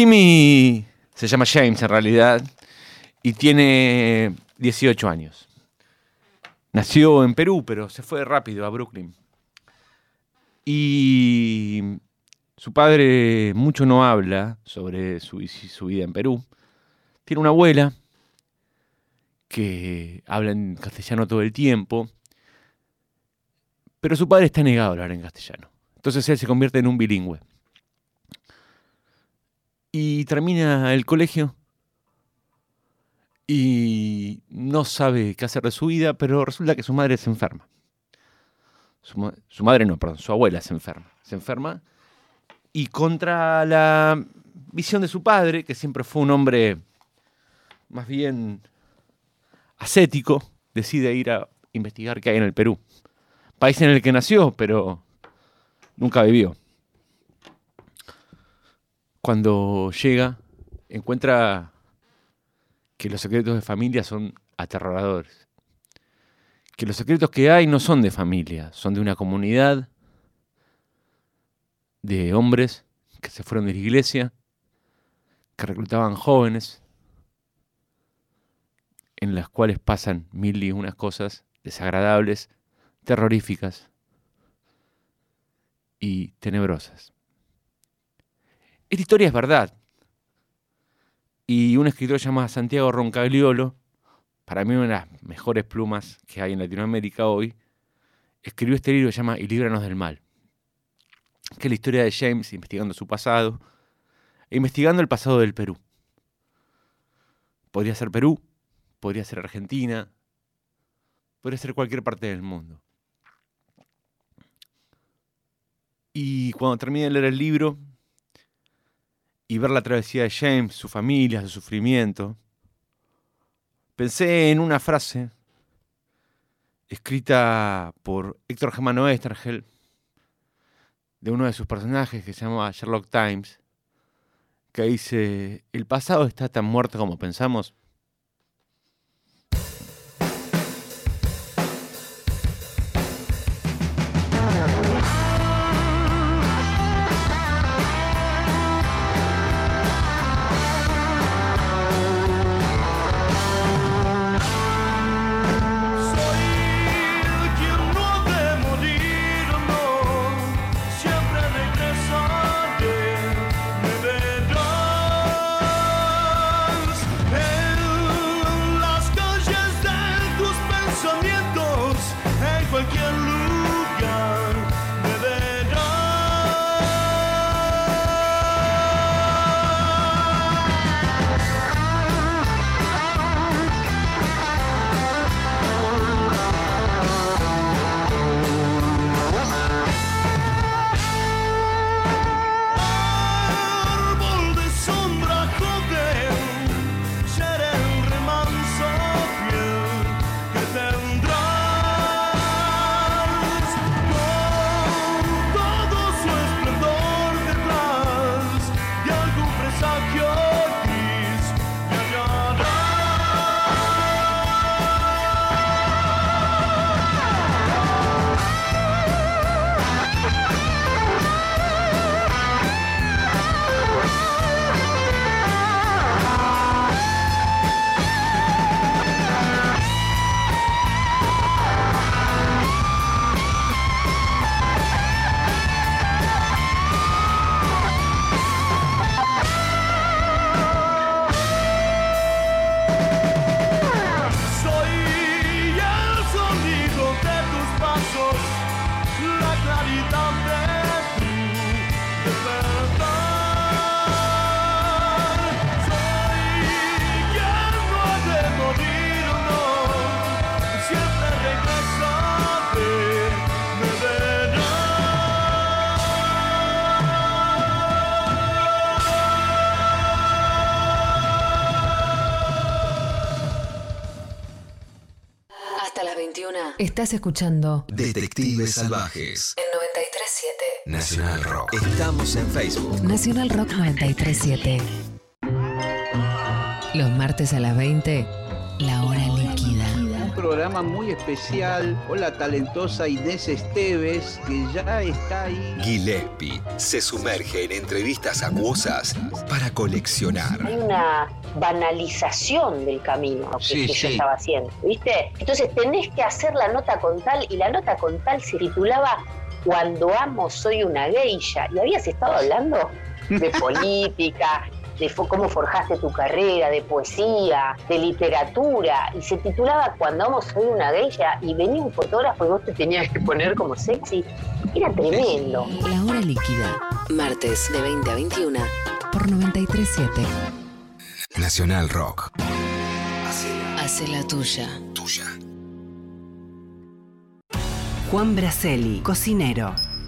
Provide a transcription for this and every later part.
Jimmy se llama James en realidad y tiene 18 años. Nació en Perú, pero se fue rápido a Brooklyn. Y su padre mucho no habla sobre su, vida en Perú. Tiene una abuela que habla en castellano todo el tiempo, pero su padre está negado a hablar en castellano. Entonces él se convierte en un bilingüe. Y termina el colegio y no sabe qué hacer de su vida, pero resulta que su madre se enferma. Su, madre no, perdón, su abuela se enferma. Se enferma y contra la visión de su padre, que siempre fue un hombre más bien ascético, decide ir a investigar qué hay en el Perú. País en el que nació, pero nunca vivió. Cuando llega, encuentra que los secretos de familia son aterradores. Que los secretos que hay no son de familia, son de una comunidad de hombres que se fueron de la iglesia, que reclutaban jóvenes, en las cuales pasan mil y unas cosas desagradables, terroríficas y tenebrosas. Esta historia es verdad, y un escritor llamado Santiago Roncagliolo, para mí una de las mejores plumas que hay en Latinoamérica hoy, escribió este libro que se llama Y líbranos del mal, que es la historia de James investigando su pasado e investigando el pasado del Perú. Podría ser Perú, podría ser Argentina, podría ser cualquier parte del mundo. Y cuando terminé de leer el libro, y ver la travesía de James, su familia, su sufrimiento, pensé en una frase escrita por Héctor Germano Estergel, de uno de sus personajes que se llama Sherlock Times, que dice, el pasado está tan muerto como pensamos. Estás escuchando Detectives Salvajes en 937 Nacional Rock. Estamos en Facebook. Nacional Rock 937. Los martes a las 20, la hora líquida. programa muy especial con la talentosa Inés Esteves, que ya está ahí. Gillespie se sumerge en entrevistas acuosas para coleccionar. Hay una banalización del camino que, Sí, que yo sí. estaba haciendo, ¿viste? Entonces tenés que hacer la nota con tal, y la nota con tal se titulaba Cuando amo soy una geisha. Y habías estado hablando de política, de fo- cómo forjaste tu carrera, de poesía, de literatura, y se titulaba Cuando amo soy una geisha, y venía un fotógrafo y vos te tenías que poner como sexy. Era tremendo. La hora líquida. Martes de 20 a 21 por 937. Nacional Rock. Hace la tuya. Tuya. Juan Braceli, cocinero.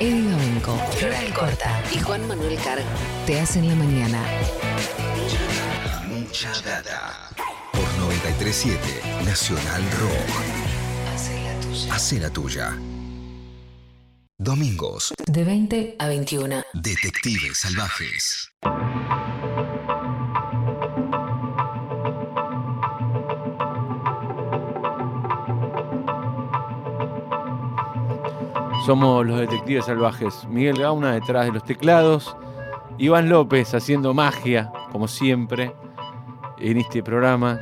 Eddie Gabenco, Floral Corta y Juan Manuel Carg te hacen la mañana. Mucha data. Por 937 Nacional Rock. Hace la tuya. Hace la tuya. Domingos. De 20 a 21. Detectives salvajes. Somos los detectives salvajes. Miguel Gauna detrás de los teclados. Iván López haciendo magia, como siempre, en este programa.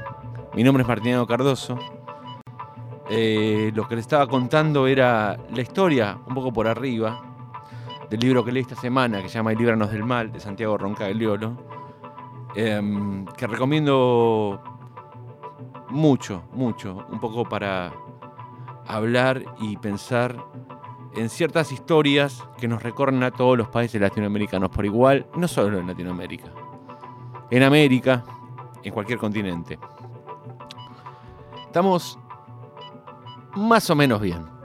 Mi nombre es Martiniano Cardoso. Eh, lo que les estaba contando era la historia, un poco por arriba, del libro que leí esta semana, que se llama El Líbranos del Mal, de Santiago Roncagliolo, em, que recomiendo mucho, mucho, un poco para hablar y pensar en ciertas historias que nos recorren a todos los países latinoamericanos por igual, no solo en Latinoamérica, en América, en cualquier continente. Estamos más o menos bien.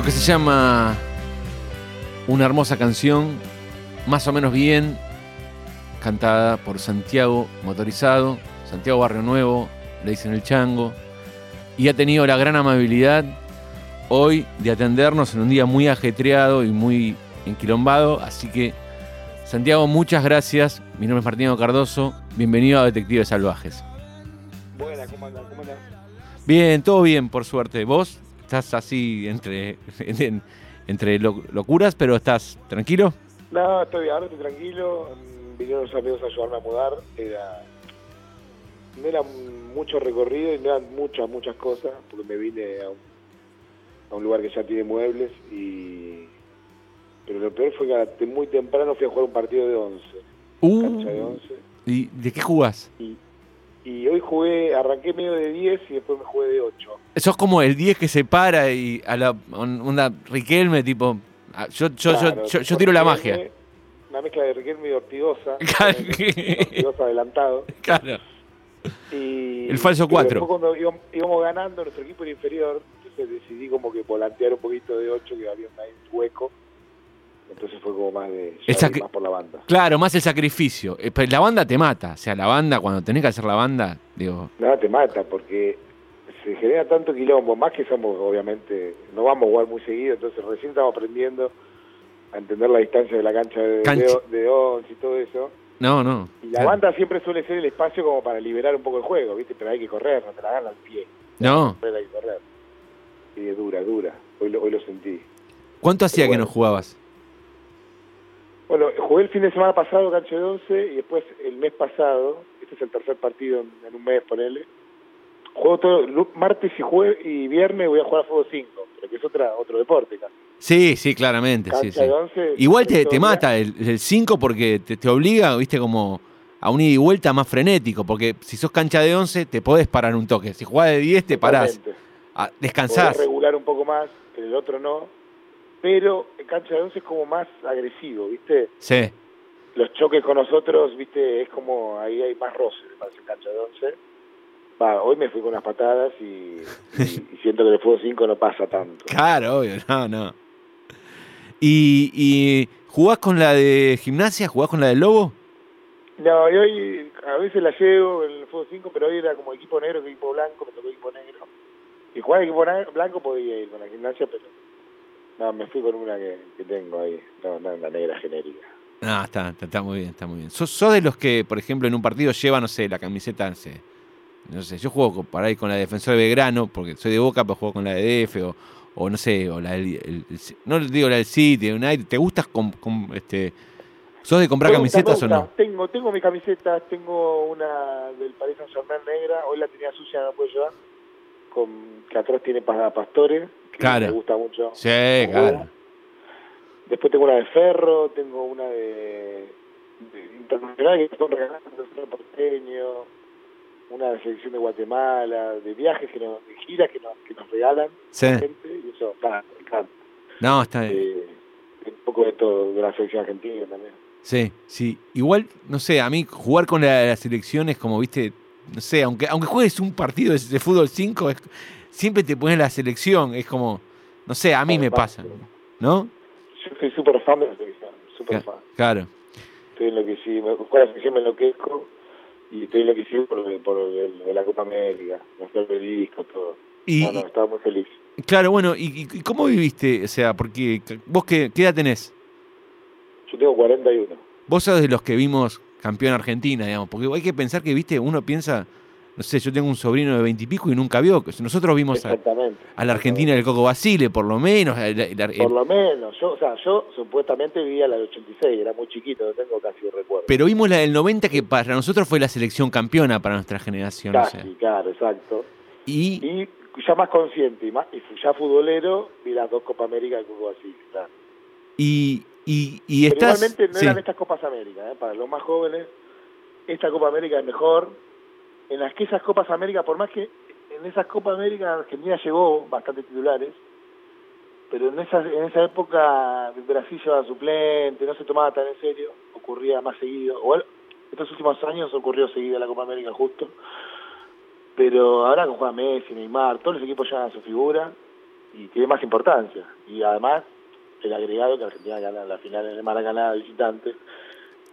Lo que se llama una hermosa canción, más o menos bien, cantada por Santiago Motorizado, Santiago Barrio Nuevo, le dicen el chango, y ha tenido la gran amabilidad hoy de atendernos en un día muy ajetreado y muy enquilombado, así que Santiago, muchas gracias. Mi nombre es Martino Cardoso. Bienvenido a Detectives Salvajes. Buenas, ¿cómo andan? ¿Cómo andan? Bien, todo bien, por suerte. ¿Vos estás así entre, en- entre lo- locuras, pero estás tranquilo? No, estoy ahora estoy tranquilo. Mm, Vinieron los amigos a ayudarme a mudar. Era, no era mucho recorrido y no eran muchas, muchas cosas, porque me vine a un, a un lugar que ya tiene muebles y... Pero lo peor fue que muy temprano fui a jugar un partido de 11, cancha de Uh, 11. ¿Y de qué jugás? Y hoy jugué, arranqué medio de 10 y después me jugué de 8. Sos como el 10 que se para y a la una Riquelme, tipo. ah, Yo, yo, yo- Claro, yo, yo tiro la magia. Una mezcla de Riquelme y Ortigosa. Claro. Ortigosa adelantado. Claro. Y, El falso y cuatro. después cuando íbamos, íbamos ganando, nuestro equipo era inferior, entonces decidí como que volantear un poquito de 8, que había un hueco. Entonces fue como más de que- más por la banda. Claro, más el sacrificio. Eh, pero la banda te mata. O sea, la banda, cuando tenés que hacer la banda, digo. Nada te mata porque se genera tanto quilombo, más que somos obviamente, no vamos a jugar muy seguido, entonces recién estamos aprendiendo a entender la distancia de la cancha de, Cancha. de, de 11 y todo eso. No, no. Y la Claro. banda siempre suele ser el espacio como para liberar un poco el juego, ¿viste? Pero hay que correr, no te la ganan al pie. No. Pero hay que correr. Y es dura, dura. Hoy lo, hoy lo sentí. ¿Cuánto hacía Bueno. que no jugabas? Bueno, jugué el fin de semana pasado cancha de 11 y después el mes pasado, este es el tercer partido en, en un mes, ponele. Juego todo, martes y jueves y viernes voy a jugar a fútbol 5, pero que es otra, otro deporte casi. Sí, sí, claramente. Cancha Sí, sí. de 11. Igual te, te el mata el 5 porque te, te obliga, viste, como a un ida y vuelta más frenético. Porque si sos cancha de 11, te podés parar un toque. Si jugás de 10, te parás. Totalmente. Ah, Podés descansás. regular un poco más, pero el otro no. Pero en cancha de 11 es como más agresivo, ¿viste? Sí. Los choques con nosotros, ¿viste? Es como ahí hay más roce, me parece, en cancha de 11. Va, hoy me fui con unas patadas y, y- y siento que en el fútbol 5 no pasa tanto. Claro, obvio. No, no. ¿Y, y jugás con la de gimnasia? ¿Jugás con la del Lobo? No, y hoy a veces la llevo en el fútbol 5, pero hoy era como equipo negro equipo blanco, me tocó equipo negro. Y jugar equipo blanco podía ir con la gimnasia, pero no, me fui con una que, que tengo ahí, no, no, la negra genérica. No, está, está, está muy bien, está muy bien. ¿Sos, sos de los que, por ejemplo, en un partido lleva, no sé, la camiseta, no sé, no sé, yo juego con- para ir con la de Defensor de Belgrano, porque soy de Boca, pero juego con la de DF, o, o no sé, o la del, el- el- no digo la del City, United, ¿te gustas con, con, este, sos de comprar gusta, camisetas o no? Tengo, tengo mis camisetas, tengo una del Paris Saint Germain negra, hoy la tenía sucia, no la puedo llevar, con, que atrás tiene para pastores, Claro. me gusta mucho. Sí, claro. Después tengo una de Ferro, tengo una de, de internacional que están regalando, de porteño, una de selección de Guatemala, de viajes, que nos, de giras que nos, que nos regalan Sí. gente, y eso, encanta. No, está bien. Eh, un poco de todo, de la selección argentina también. Sí, sí. Igual, no sé, a mí jugar con la, la selección es como, viste, no sé, aunque, aunque juegues un partido de, de fútbol 5, es- siempre te pones la selección, es como, no sé, a mí me pasa, ¿no? Yo soy súper fan de la selección, súper fan. Claro. Estoy enloquecido, con la selección me enloquezco y estoy enloquecido por, por el, de la Copa América, el disco, todo. Y, no, no, estaba muy feliz. claro, bueno, y, y- cómo viviste? O sea, porque vos qué, qué edad tenés? Yo tengo 41. Vos sos de los que vimos campeón Argentina, digamos, porque hay que pensar que, viste, uno piensa, no sé, yo tengo un sobrino de veintipico y, nunca vio, nosotros vimos a, a la Argentina del Coco Basile, por lo menos, Por lo menos, yo, o sea, yo supuestamente vivía la del 86, era muy chiquito, no tengo casi un recuerdo. Pero vimos la del 90 que para nosotros fue la selección campeona para nuestra generación. o casi, sea. claro, exacto. Y, Y ya más consciente y, más, y ya futbolero, vi las dos Copa América del así, claro. y, y, y Pero estás... igualmente no sí. eran estas Copas América, ¿eh? para los más jóvenes, esta Copa América es mejor. En las que esas Copas América, por más que en esas Copas América Argentina llegó bastante titulares, pero en esa, en esa época Brasil llevaba suplente, no se tomaba tan en serio, ocurría más seguido. O estos últimos años ocurrió seguida la Copa América justo. Pero ahora que juega Messi, Neymar, todos los equipos llevan a su figura y tiene más importancia. Y además, el agregado que Argentina gana la final en el Maracaná visitante.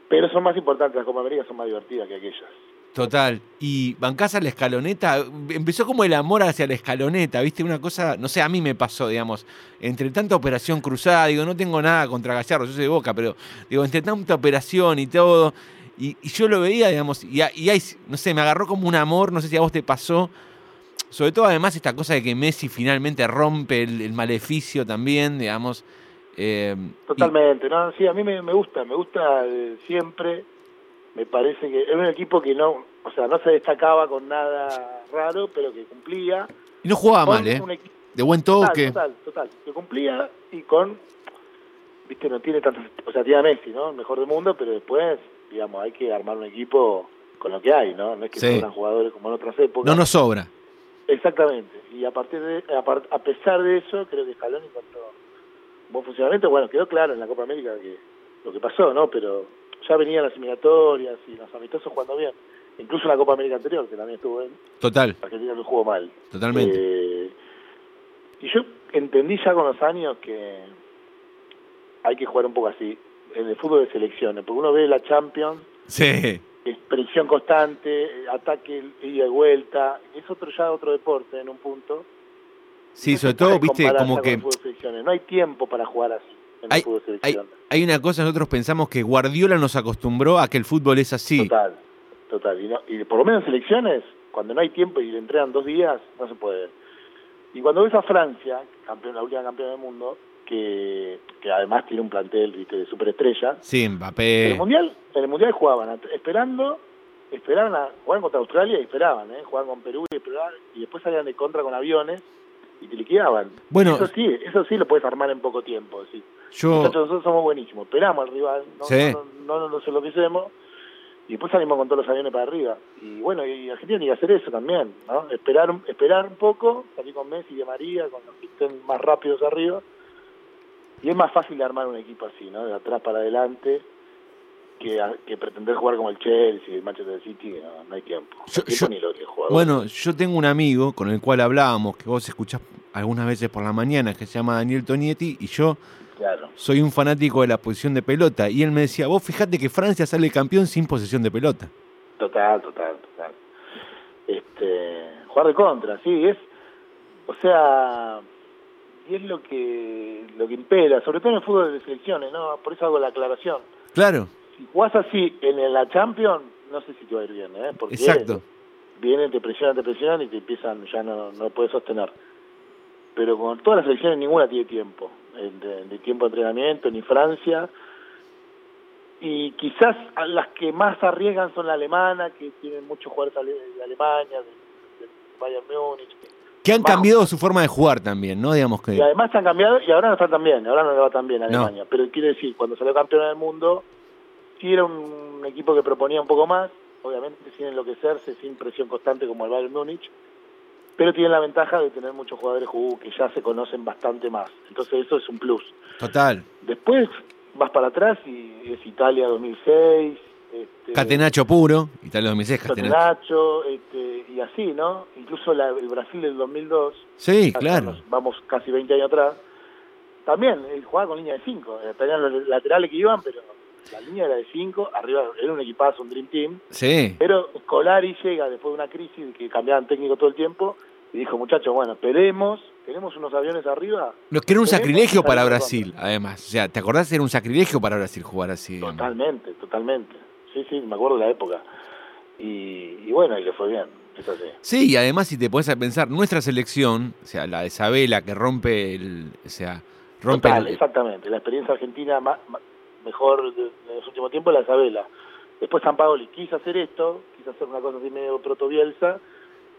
Pero son más importantes, las Copa América son más divertidas que aquellas. Total. Y bancás a la escaloneta, empezó como el amor hacia la escaloneta, ¿viste? Una cosa, no sé, a mí me pasó, digamos, entre tanta operación cruzada, digo, no tengo nada contra Gallardo, yo soy de Boca, pero digo, entre tanta operación y todo, y, yo lo veía, digamos, y, y hay, no sé, me agarró como un amor, no sé si a vos te pasó, sobre todo además esta cosa de que Messi finalmente rompe el, maleficio también, digamos. eh, Totalmente, ¿no? Sí, a mí me, me gusta, me gusta eh, siempre. Me parece que es un equipo que no, o sea, no se destacaba con nada raro, pero que cumplía. y no jugaba mal, ¿eh? De buen Total, toque. total, total. Que cumplía y con, viste, no tiene tantas, o sea, tiene a Messi, ¿no? El mejor del mundo, pero después, digamos, hay que armar un equipo con lo que hay, ¿no? No es que Sí. sean jugadores como en otras épocas. No nos sobra. Exactamente. Y a partir de, a, par- a pesar de eso, creo que Scaloni encontró un buen funcionamiento. Bueno, quedó claro en la Copa América que lo que pasó, ¿no? Pero ya venían las eliminatorias y los amistosos jugando bien. Incluso en la Copa América anterior, que también estuvo bien, Total, Argentina no jugó mal. totalmente. Eh, y yo entendí ya con los años que hay que jugar un poco así, en el fútbol de selecciones, porque uno ve la Champions, Sí. es presión constante, eh, ataque ida y vuelta, es otro ya otro deporte en un punto. Sí, sobre todo, viste, como que. No hay tiempo para jugar así en Hay- el fútbol de hay, una cosa, nosotros pensamos que Guardiola nos acostumbró a que el fútbol es así. Total, total. Y, no- y por lo menos en selecciones, cuando no hay tiempo y le entregan dos días, no se puede. Y cuando ves a Francia, campeón, la última campeona del mundo, que, que además tiene un plantel ¿viste, de superestrellas, Sí, en el Mbappé. mundial, en el mundial jugaban esperando, esperaban a jugaban contra Australia y esperaban, ¿eh? jugaban con Perú y esperaban, y después salían de contra con aviones y te liquidaban. Bueno, Eso sí, eso sí lo puedes armar en poco tiempo, decir. yo. Nosotros somos buenísimos, esperamos al rival, no, Sí. no, no, no nos enloquecemos y después salimos con todos los aviones para arriba. Y bueno, y Argentina tiene que hacer eso también, ¿no? Esperar, un- esperar un poco, salir con Messi y de María, con los que estén más rápidos arriba. Y es más fácil de armar un equipo así, ¿no? De atrás para adelante, que, pretender jugar como el Chelsea, el Manchester City, no, no hay tiempo. Yo- tiempo yo- ni lo que jugador. Bueno, yo tengo un amigo con el cual hablábamos, que vos escuchás algunas veces por la mañana, que se llama Daniel Tonietti, y yo Claro. soy un fanático de la posición de pelota. Y él me decía, vos fijate que Francia sale campeón sin posesión de pelota. Total, total, total. Este, jugar de contra, sí, es, o sea, y es lo que lo que impera, sobre todo en el fútbol de selecciones, ¿no? Por eso hago la aclaración. Claro, Si jugás así en la Champions, no sé si te va a ir bien, ¿eh? Porque exacto. vienen, te presionan, te presionan y te empiezan, ya no, no puedes sostener. Pero con todas las selecciones ninguna tiene tiempo, eh, de, de tiempo de entrenamiento, ni Francia. Y quizás las que más arriesgan son la alemana, que tienen muchos jugadores de Alemania, de, de Bayern Múnich. que- han Bajo. cambiado su forma de jugar también, ¿no? Digamos que. Y además han cambiado y ahora no están tan bien, ahora no le va tan bien a No. Alemania. Pero quiere decir, cuando salió campeona del mundo, sí era un equipo que proponía un poco más, obviamente sin enloquecerse, sin presión constante como el Bayern Múnich, pero tiene la ventaja de tener muchos jugadores jugadores que ya se conocen bastante más. Entonces eso es un plus. Total. Después vas para atrás y es Italia 2006, este, Catenacho puro, Italia 2006, Catenacho. Este, y así, ¿no? Incluso la- el Brasil del 2002, Sí, claro. nos Vamos casi 20 años atrás. También eh, jugaba con línea de 5. Tenían los laterales que iban, pero la línea era de 5. Arriba era un equipazo, un Dream Team. Sí. Pero Scolari llega después de una crisis que cambiaban técnico todo el tiempo y dijo, muchachos, bueno, esperemos, tenemos unos aviones arriba. Lo que era un sacrilegio para Brasil, además. O sea, ¿te acordás? Era un sacrilegio para Brasil jugar así. digamos. Totalmente, totalmente. Sí, sí, me acuerdo de la época. Y, y bueno, y le fue bien, es. Sí, y además si te pones a pensar, nuestra selección, o sea, la de Isabela que rompe el, o sea, rompe Total, el- exactamente. La experiencia argentina mejor de, de los últimos tiempos la Isabela. Después San Paoli quiso hacer esto, quiso hacer una cosa así medio proto-bielsa,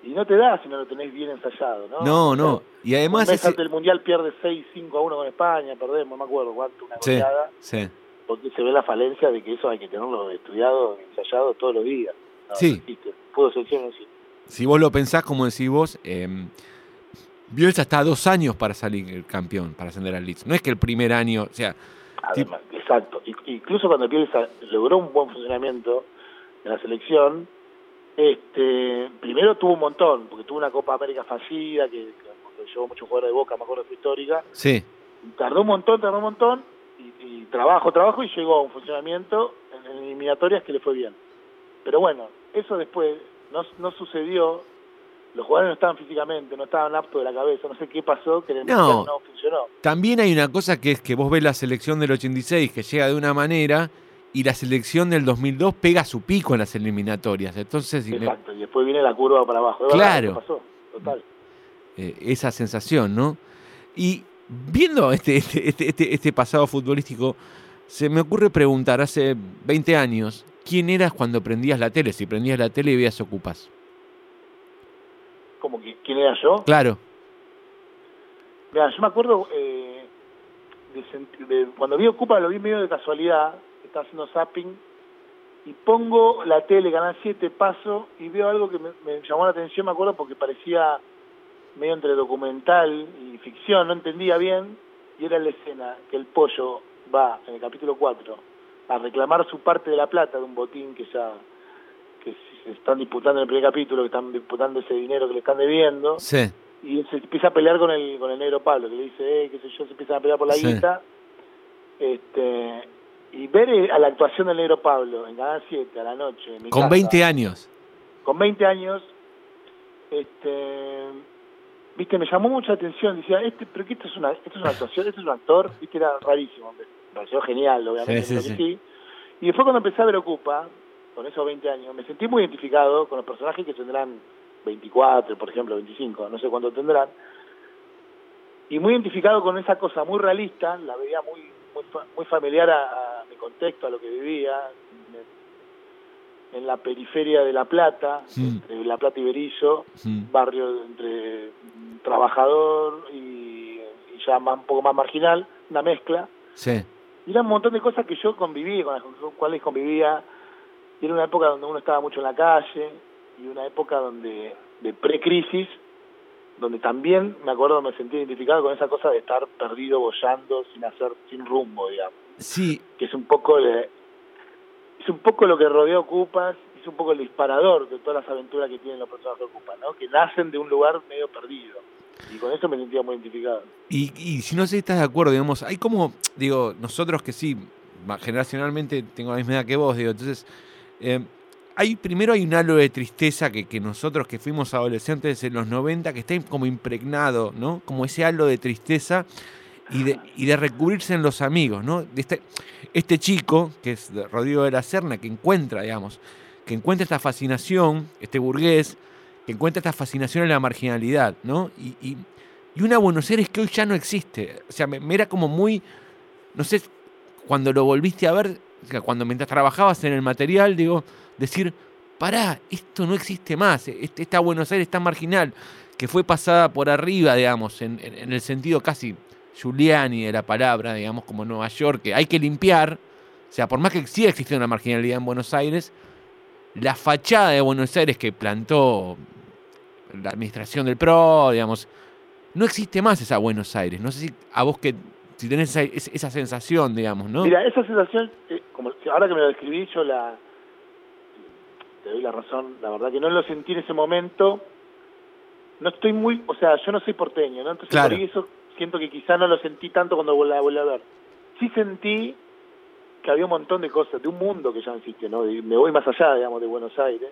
y no te da si no lo tenés bien ensayado, ¿no? No, no. Y además ese- antes del Mundial pierde 6-5 a 1 con España, perdemos, no me acuerdo cuánto, una Sí, goleada, sí. porque se ve la falencia de que eso hay que tenerlo estudiado, ensayado todos los días. No, Sí. no. Fútbol selección no existe. Si vos lo pensás, como decís vos, eh, Bielsa está a dos años para salir campeón, para ascender al Leeds. No es que el primer año, o sea, Además, exacto. I- Incluso cuando Bielsa logró un buen funcionamiento en la selección, este, primero tuvo un montón, porque tuvo una Copa América fallida, que, que llevó muchos jugadores de Boca, me acuerdo de su histórica. Sí. Tardó un montón, tardó un montón, y, y trabajo, trabajo, y llegó a un funcionamiento en, en eliminatorias que le fue bien. Pero bueno, eso después no, no sucedió, los jugadores no estaban físicamente, no estaban aptos de la cabeza, no sé qué pasó, que el No. No funcionó. También hay una cosa que es que vos ves la selección del 86 que llega de una manera y la selección del 2002 pega su pico en las eliminatorias. Entonces, Exacto, y después viene la curva para abajo. Es Claro. eso pasó, total. eh, esa sensación, ¿no? Y viendo este, este, este, este- este pasado futbolístico, se me ocurre preguntar, hace 20 años, ¿quién eras cuando prendías la tele? Si prendías la tele y veías Ocupas. Como que, ¿quién era yo? Claro, Mira, yo me acuerdo eh, de, de- cuando vi Ocupa, lo vi medio de casualidad, estaba haciendo zapping, y pongo la tele, Canal 7, paso, y veo algo que me, me llamó la atención, me acuerdo, porque parecía medio entre documental y ficción, no entendía bien, y era la escena que el pollo va, en el capítulo 4, a reclamar su parte de la plata de un botín que ya que se están disputando en el primer capítulo, que están disputando ese dinero que le están debiendo, sí, y se empieza a pelear con el con el negro Pablo que le dice eh, qué sé yo se empiezan a pelear por la Sí. guita este y ver eh, a la actuación del negro Pablo en Canal 7 a la noche en mi con casa, 20 años. con 20 años este viste me llamó mucha atención decía este pero que esto es una esto es una actuación esto es un actor viste era rarísimo me pareció genial obviamente Sí, sí. sí. y después cuando empecé a ver Ocupa con esos 20 años me sentí muy identificado con los personajes que tendrán 24 por ejemplo 25 no sé cuánto tendrán y muy identificado con esa cosa muy realista, la veía muy muy, muy familiar a, a mi contexto, a lo que vivía, en, en la periferia de La Plata, entre La Plata y Berizo, Mm. barrio entre trabajador y, y ya más, un poco más marginal, una mezcla. Sí, Y era un montón de cosas que yo conviví, con las cuales convivía. Y era una época donde uno estaba mucho en la calle y una época donde de pre-crisis, donde también me acuerdo me sentí identificado con esa cosa de estar perdido, bollando, sin hacer, sin rumbo, digamos. sí, Que es un poco de- es un poco lo que rodea Ocupas, es un poco el disparador de todas las aventuras que tienen los personajes de Ocupas, ¿no? Que nacen de un lugar medio perdido. Y con eso me sentía muy identificado. Y, y si no sé si estás de acuerdo, digamos, hay como, digo, nosotros que sí, generacionalmente tengo la misma edad que vos, digo, entonces, eh, hay, primero hay un halo de tristeza que, que nosotros que fuimos adolescentes en los 90, que está como impregnado, ¿no? Como ese halo de tristeza y de, y de recubrirse en los amigos, ¿no? Este, este chico, que es Rodrigo de la Serna, que encuentra, digamos, que encuentra esta fascinación, este burgués, que encuentra esta fascinación en la marginalidad, ¿no? Y, y- y una Buenos Aires que hoy ya no existe. O sea, me, era como muy, no sé, cuando lo volviste a ver, cuando mientras trabajabas en el material, digo, decir, pará, esto no existe más, este- esta Buenos Aires tan marginal, que fue pasada por arriba, digamos, en, en- en el sentido casi Giuliani de la palabra, digamos, como Nueva York, que hay que limpiar, o sea, por más que siga existiendo una marginalidad en Buenos Aires, la fachada de Buenos Aires que plantó la administración del PRO, digamos, no existe más esa Buenos Aires. No sé si a vos que si tenés esa, esa- sensación, digamos, ¿no? Mira, esa sensación, eh, como ahora que me lo describí, yo la te doy la razón, la verdad que no lo sentí en ese momento. No estoy muy, o sea, yo no soy porteño, ¿no? Entonces Claro. por ahí eso siento que quizá no lo sentí tanto cuando la volví a ver. Sí sentí que había un montón de cosas, de un mundo que ya no existe, ¿no? Me voy más allá, digamos, de Buenos Aires,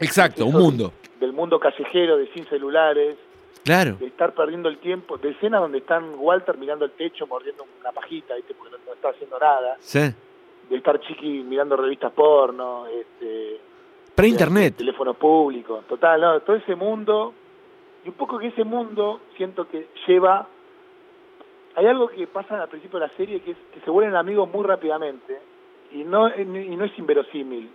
Exacto, un mundo. del mundo callejero, de sin celulares, Claro. de estar perdiendo el tiempo, de escenas donde están Walter mirando el techo, mordiendo una pajita, ¿viste? Porque no, está haciendo nada. Sí. de estar chiqui mirando revistas porno, este, Pre-internet. teléfonos públicos, total, no, todo ese mundo, y un poco que ese mundo siento que lleva, hay algo que pasa al principio de la serie que es que se vuelven amigos muy rápidamente, y no, y no es inverosímil.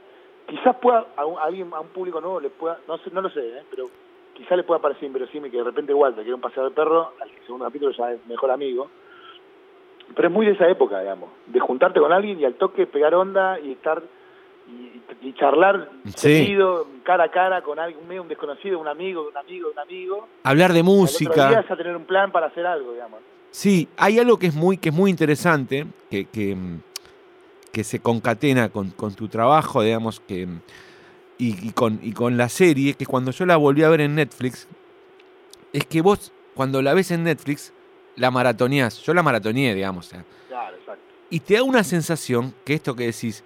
Quizás pueda, a, un, a alguien, a un público nuevo le pueda, no sé, no lo sé, ¿eh? pero quizás le pueda parecer inverosímil que de repente Walter, que era un paseador de perro, al segundo capítulo ya es mejor amigo, pero es muy de esa época, digamos, de juntarte con alguien y al toque pegar onda y estar y, y charlar Sí. seguido, cara a cara con alguien, medio un desconocido, un amigo, un amigo, un amigo. Hablar de Al otro día música. ya tener un plan para hacer algo, digamos. Sí, hay algo que es muy, que es muy interesante, que, que, que se concatena con, con tu trabajo, digamos, que, y, y con, y con la serie, que cuando yo la volví a ver en Netflix, es que vos cuando la ves en Netflix, la maratoneás. Yo la maratoneé, digamos. Claro, exacto. y te da una sensación, que esto que decís,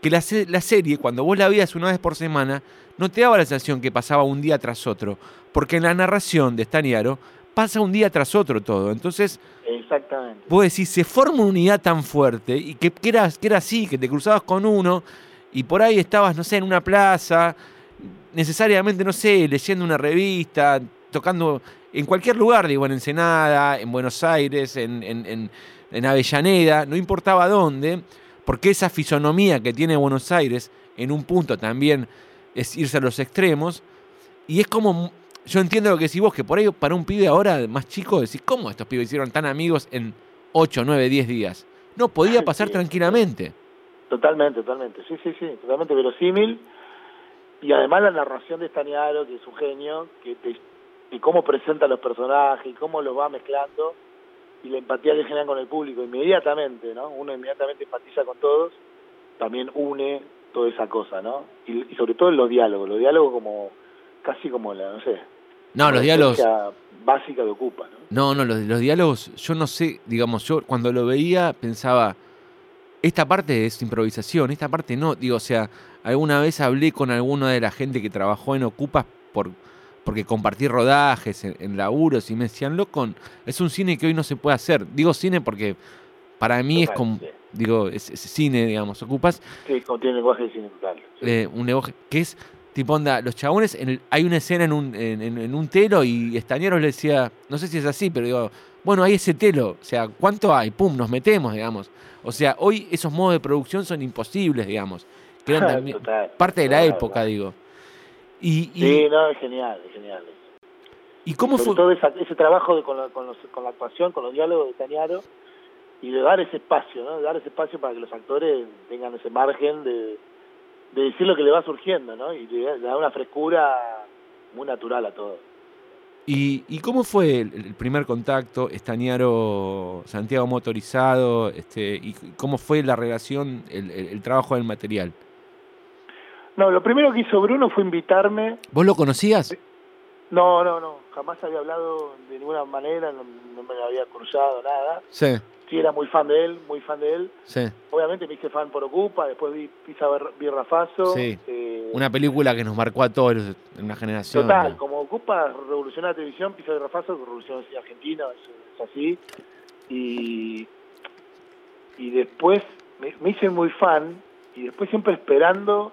que la, la serie, cuando vos la veías una vez por semana, no te daba la sensación que pasaba un día tras otro. Porque en la narración de Staniaro pasa un día tras otro todo. Entonces, Exactamente. vos decís, se forma una unidad tan fuerte y que, que era, que era así, que te cruzabas con uno y por ahí estabas, no sé, en una plaza, necesariamente, no sé, leyendo una revista, tocando en cualquier lugar, digo, en Ensenada, en Buenos Aires, en, en- en- en Avellaneda, no importaba dónde, porque esa fisonomía que tiene Buenos Aires, en un punto también es irse a los extremos, y es como, yo entiendo lo que decís vos, que por ahí para un pibe ahora más chico, decís, ¿cómo estos pibes hicieron tan amigos en 8, 9, 10 días? No, podía pasar tranquilamente. Totalmente, totalmente. Sí, sí, sí, totalmente verosímil. Y además la narración de Staniaro, que es un genio, que te, y cómo presenta a los personajes, y cómo los va mezclando, y la empatía que generan con el público inmediatamente, ¿no? Uno inmediatamente empatiza con todos, también une toda esa cosa, ¿no? Y, y sobre todo en los diálogos, los diálogos como, casi como la, no sé, No, los diálogos... básica de Ocupa, ¿no? No, no, los, los diálogos, yo no sé, digamos, yo cuando lo veía pensaba, esta parte es improvisación, esta parte no, digo, o sea, alguna vez hablé con alguna de la gente que trabajó en Ocupas por, porque compartí rodajes en, en laburos y me decían, loco, es un cine que hoy no se puede hacer. Digo cine porque para mí es como, digo, es, es cine, digamos, Ocupas, Sí, contiene lenguaje cine total. sí. eh, un negocio que es tipo onda, los chabones, en el- hay una escena en un, en, en- en un telo y Estañeros le decía, no sé si es así, pero digo, bueno, hay ese telo, o sea, ¿cuánto hay? Pum, nos metemos, digamos. O sea, hoy esos modos de producción son imposibles, digamos. Que eran también Total. parte de la Claro, época, claro. digo. Y, y, Sí, no, es genial, es genial. ¿y cómo sobre fue? todo esa- ese trabajo de- con, la, con, los- con la actuación, con los diálogos de Tañaro y de dar ese espacio, ¿no? De dar ese espacio para que los actores tengan ese margen de, de decir lo que le va surgiendo, ¿no? Y le, le da una frescura muy natural a todo. ¿Y, y cómo fue el, el primer contacto, Estañaro, Santiago Motorizado, este, y cómo fue la relación, el, el- el trabajo del material? No, lo primero que hizo Bruno fue invitarme. ¿Vos lo conocías? No, no, no, jamás había hablado de ninguna manera, no, no me había cruzado nada. Sí, Sí, era muy fan de él, muy fan de él. sí. Obviamente me hice fan por Ocupa, después vi Pisa Birrafazo. Sí. eh, Una película que nos marcó a todos en una generación. Total, ¿no? como Ocupa revolucionó la televisión, Pisa de Rafazo revolucionó el cine argentino, es, es así. Y, y después me, me hice muy fan y después siempre esperando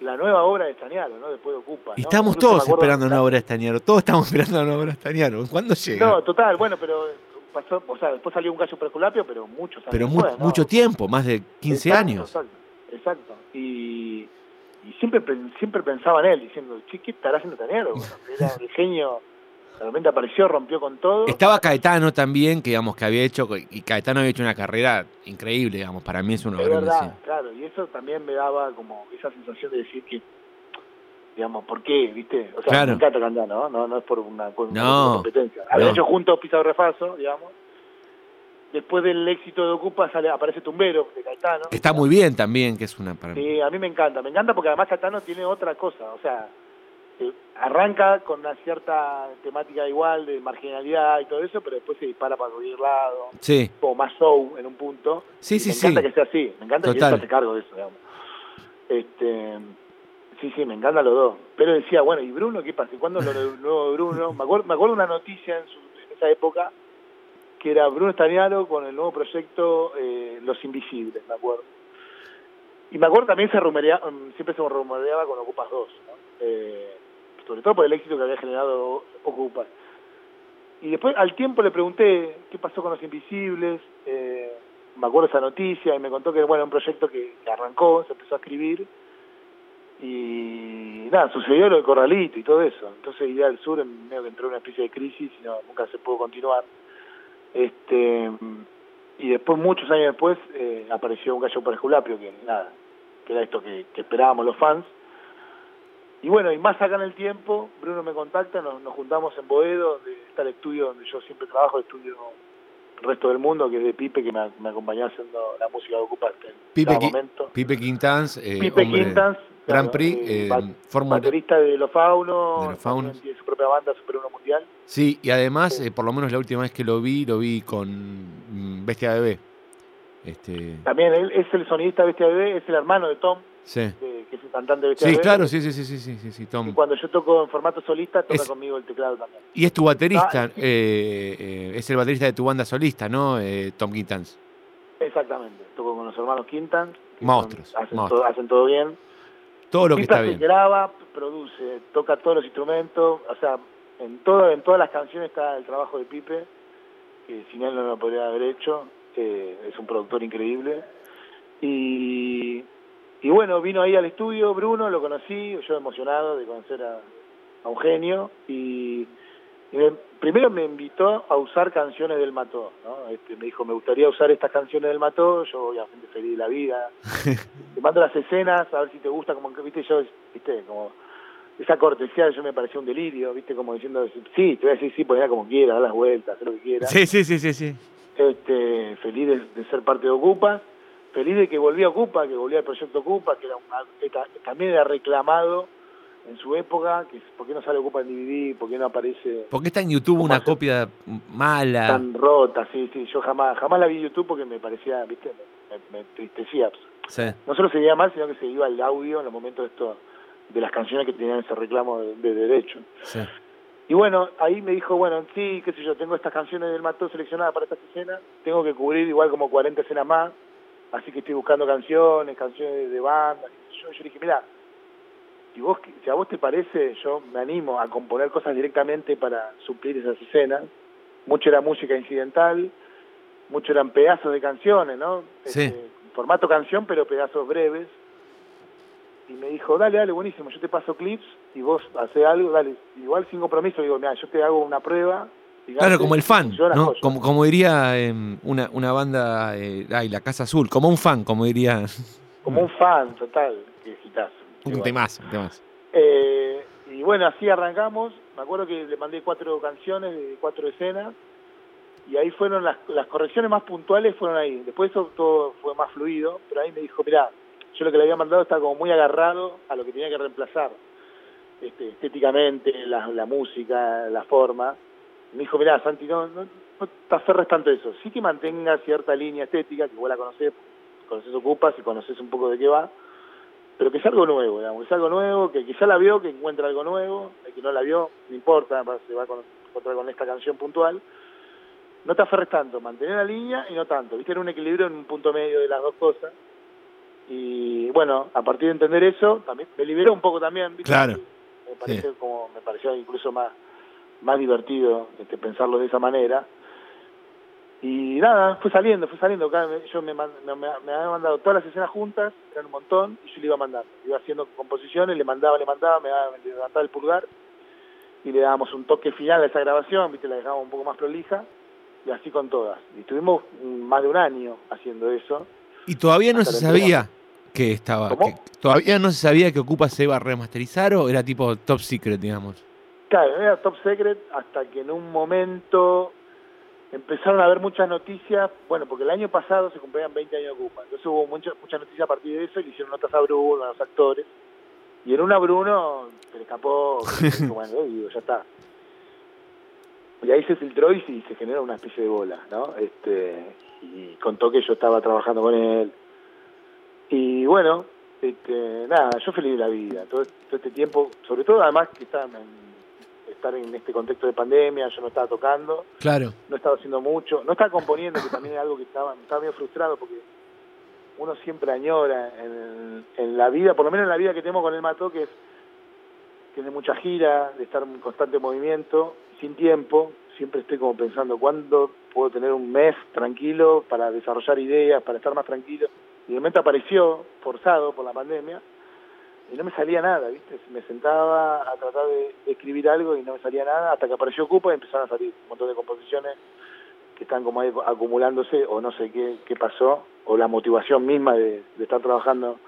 la nueva obra de Staniaro, ¿no? Después de Ocupa. Y ¿no? estamos Incluso todos esperando una obra de Estañaro. Todos estamos esperando una obra de Estañaro. ¿Cuándo llega? No, total, bueno, pero pasó, o sea, después salió un gallo preculapio, pero muchos años Pero mu- después, ¿no? mucho tiempo, más de 15 Exacto, años. Exacto, exacto. Y, y siempre siempre pensaba en él, diciendo, che, ¿qué estará haciendo Staniaro? Bueno, era el genio, de repente apareció, rompió con todo. Estaba Caetano también, que digamos que había hecho, y Caetano había hecho una carrera increíble, digamos, para mí es uno de Es los grandes. verdad, claro, y eso también me daba como esa sensación de decir que, digamos, ¿por qué? ¿Viste? O sea, Claro. me encanta cantar, ¿no? No, no es por una, por una No, competencia. Habían no. hecho juntos Pizarro Refaso, digamos. Después del éxito de Ocupa sale, aparece Tumbero, de Caetano. Que está muy bien también, que es una. Sí, a mí me encanta. Me encanta porque además Caetano tiene otra cosa. O sea, eh, arranca con una cierta temática igual de marginalidad y todo eso, pero después se dispara para cualquier lado. Sí, como más show en un punto. Sí, Y sí, me sí. encanta que sea así, me encanta que Total. él se hace cargo de eso, digamos. Este, sí, sí, me encantan los dos. Pero decía, bueno, ¿y Bruno qué pasa? ¿Y cuándo lo nuevo Bruno? Me acuerdo, me acuerdo una noticia en, su- en esa época que era Bruno Staniaro con el nuevo proyecto eh, Los Invisibles, me acuerdo. Y me acuerdo también se rumoreaba, mm, siempre se rumoreaba con Ocupas 2, ¿no? Eh, sobre todo por el éxito que había generado Ocupas. Y después al tiempo le pregunté qué pasó con Los Invisibles, eh, me acuerdo esa noticia y me contó que bueno, un proyecto que arrancó, se empezó a escribir y nada, sucedió lo del corralito y todo eso. Entonces Idea del Sur en medio que entró en una especie de crisis y no, nunca se pudo continuar. Este y después, muchos años después, eh, apareció un gallo para Esculapio, que nada, que era esto que, que esperábamos los fans. Y bueno, y más acá en el tiempo, Bruno me contacta, nos, nos juntamos en Boedo, donde está el estudio donde yo siempre trabajo, el estudio el resto del mundo, que es de Pipe, que me, me acompañó haciendo la música de Ocupa en Pipe, cada momento. Pipe Quintans, eh, Pipe hombre, Quintans, Grand Claro, Prix, eh, Fórmula Baterista de los Faunos, De los Faunos. también tiene su propia banda, Super 1 Mundial. Sí, y además, eh, por lo menos la última vez que lo vi, lo vi con mm, Bestia Bebé. Este, También él es el sonidista de Bestia Bebé, es el hermano de Tom, sí. de- que es el cantante de Bestia Sí, Bebé. claro, sí, sí, sí, sí, sí, sí, sí, Y Tom. cuando yo toco en formato solista, toca Es- conmigo el teclado también. Y es tu baterista, Ah, sí. eh, eh, es el baterista de tu banda solista, ¿no? Eh, Tom Quintans. Exactamente. Toco con los hermanos Quintan. que Monstruos, son- hacen, monstruos. Todo, hacen todo bien. Todo lo que está bien. graba, produce, toca todos los instrumentos, o sea, en todo, en todas las canciones está el trabajo de Pipe, que sin él no lo podría haber hecho, eh, es un productor increíble. Y, y bueno, vino ahí al estudio Bruno, lo conocí, yo emocionado de conocer a, a un genio, y, me- primero me invitó a usar canciones del Mató, ¿no? Este, me dijo, me gustaría usar estas canciones del Mató, yo obviamente feliz de la vida, te mando las escenas a ver si te gusta, como que, viste, yo, viste, como esa cortesía yo me parecía un delirio, viste, como diciendo, sí, te voy a decir sí, ponela como quiera, da las vueltas, haz lo que quieras. Sí, sí, sí, sí, sí. Este, feliz de, de ser parte de Ocupa, feliz de que volví a Ocupa, que volví al proyecto Ocupa, que era eta- también era reclamado en su época, que ¿por qué no sale Ocupa en DVD? ¿Por qué no aparece Porque está en YouTube una copia mala. tan rota? Sí, sí, yo jamás jamás la vi en YouTube porque me parecía, viste, me, me entristecía. Sí. no solo se veía mal, sino que se iba el audio en los momentos de, esto, de las canciones que tenían ese reclamo de, de derecho. Sí. Y bueno, ahí me dijo, bueno, sí, qué sé yo, tengo estas canciones del Mató seleccionadas para esta escena, tengo que cubrir igual como 40 escenas más, así que estoy buscando canciones, canciones de, de banda, qué sé yo, yo dije, mira, si, vos, si a vos te parece, yo me animo a componer cosas directamente para suplir esas escenas. Mucho era música incidental, mucho eran pedazos de canciones, ¿no? Sí. Este, formato canción, pero pedazos breves. Y me dijo, dale, dale, buenísimo, yo te paso clips y vos haces algo, dale, igual sin compromiso, digo, mira, yo te hago una prueba. fíjate, Claro, como el fan, ¿no? joya". Como, como diría em, una, una banda, eh, ay, la Casa Azul, como un fan, como diría. Como un fan total, que Un bueno. temazo, un temazo. Eh, y bueno, así arrancamos. Me acuerdo que le mandé cuatro canciones de cuatro escenas. Y ahí fueron las, las correcciones más puntuales, fueron ahí. Después eso todo fue más fluido. Pero ahí me dijo, mirá, yo lo que le había mandado estaba como muy agarrado a lo que tenía que reemplazar. Este, estéticamente, la, la música, la forma. Me dijo, mirá, Santi, no, no, no te aferres tanto a eso. Sí que mantenga cierta línea estética, que vos la conocés, conoces Ocupas y conoces un poco de qué va pero que es algo nuevo, digamos, que es algo nuevo, que quizá la vio, que encuentra algo nuevo, el que no la vio, no importa, se va a con- encontrar con esta canción puntual. No te aferres tanto, mantener la línea y no tanto, viste, era un equilibrio en un punto medio de las dos cosas. Y bueno, a partir de entender eso, también me liberó un poco también, ¿viste? Claro. Me parece como, me pareció incluso más, más divertido este, pensarlo de esa manera. Y nada, fue saliendo, fue saliendo. Yo me, me, me- me había mandado todas las escenas juntas, eran un montón, y yo le iba mandando. Iba haciendo composiciones, le mandaba, le mandaba, me, levantaba el pulgar, y le dábamos un toque final a esa grabación, viste, la dejábamos un poco más prolija, y así con todas. Y estuvimos más de un año haciendo eso. Y todavía no se sabía que estaba. Todavía no se sabía que Ocupa se iba a remasterizar o era tipo top secret, digamos. Claro, era top secret hasta que en un momento empezaron a haber muchas noticias, bueno, porque el año pasado se cumplían 20 años de Ocupa, entonces hubo muchas muchas noticias a partir de eso y le hicieron notas a Bruno, a los actores, y en una Bruno se le escapó, bueno, eh, digo, ya está. Y ahí se filtró y se generó una especie de bola, ¿no? Este, y contó que yo estaba trabajando con él. Y bueno, este, nada, yo feliz de la vida, todo, todo este tiempo, sobre todo además que estaba en- estar en este contexto de pandemia, yo no estaba tocando, Claro. no estaba haciendo mucho, no estaba componiendo, que también es algo que estaba, estaba medio frustrado porque uno siempre añora en, en la vida, por lo menos en la vida que tenemos con el Mató, que es de mucha gira, de estar en constante movimiento, sin tiempo, siempre estoy como pensando cuándo puedo tener un mes tranquilo para desarrollar ideas, para estar más tranquilo. Y de momento apareció, forzado por la pandemia, y no me salía nada, ¿viste? Me sentaba a tratar de, de escribir algo y no me salía nada, hasta que apareció Cupa y empezaron a salir un montón de composiciones que están como ahí acumulándose, o no sé qué, qué pasó, o la motivación misma de, de estar trabajando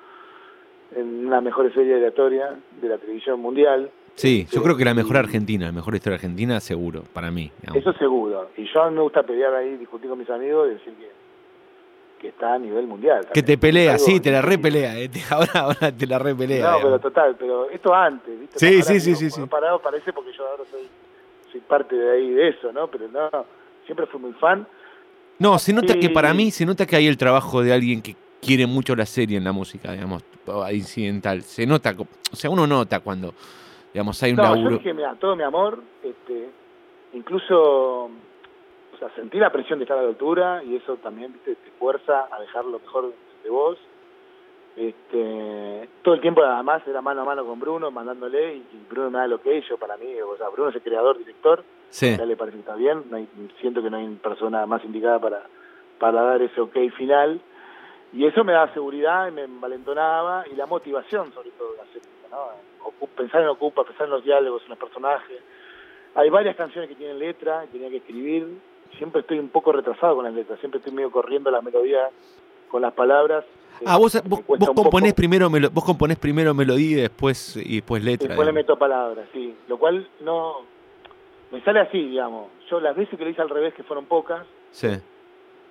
en una mejor serie aleatoria de la televisión mundial. Sí, yo Sí. creo que la mejor Argentina, la mejor historia argentina, seguro, para mí. digamos. Eso seguro. Y yo me gusta pelear ahí, discutir con mis amigos y decir que que está a nivel mundial. Que te pelea, Algo sí, te la repelea. eh, Ahora, ahora te la repelea. No, pero total, pero esto antes, ¿viste? Sí, sí, sí, sí, sí. Parado parece porque yo ahora soy, soy parte de ahí de eso, ¿no? Pero no, siempre fui muy fan. No, se nota que para mí, se nota que hay el trabajo de alguien que quiere mucho la serie en la música, digamos, incidental. Se nota, o sea, uno nota cuando, digamos, hay un No, yo laburo. dije, mira, todo mi amor, este, incluso, o sea, sentí la presión de estar a la altura y eso también, viste, te fuerza a dejar lo mejor de vos. Este, todo el tiempo además era mano a mano con Bruno, mandándole, y, y Bruno me da lo que yo para mí, o sea, Bruno es el creador, director, Sí. ya le parece que está bien, no hay- siento que no hay persona más indicada para, para dar ese ok final, y eso me da seguridad y me envalentonaba, y la motivación sobre todo de la serie, ¿no? Pensar en Ocupa, pensar en los diálogos, en los personajes. Hay varias canciones que tienen letra, y tenía que escribir, siempre estoy un poco retrasado con las letras, siempre estoy medio corriendo la melodía con las palabras. Ah, vos, Me vos, vos poco. componés primero melo- vos componés primero melodía y después y después letra. Después le meto palabras, sí. Lo cual no... Me sale así, digamos. Yo las veces que lo hice al revés, que fueron pocas, Sí.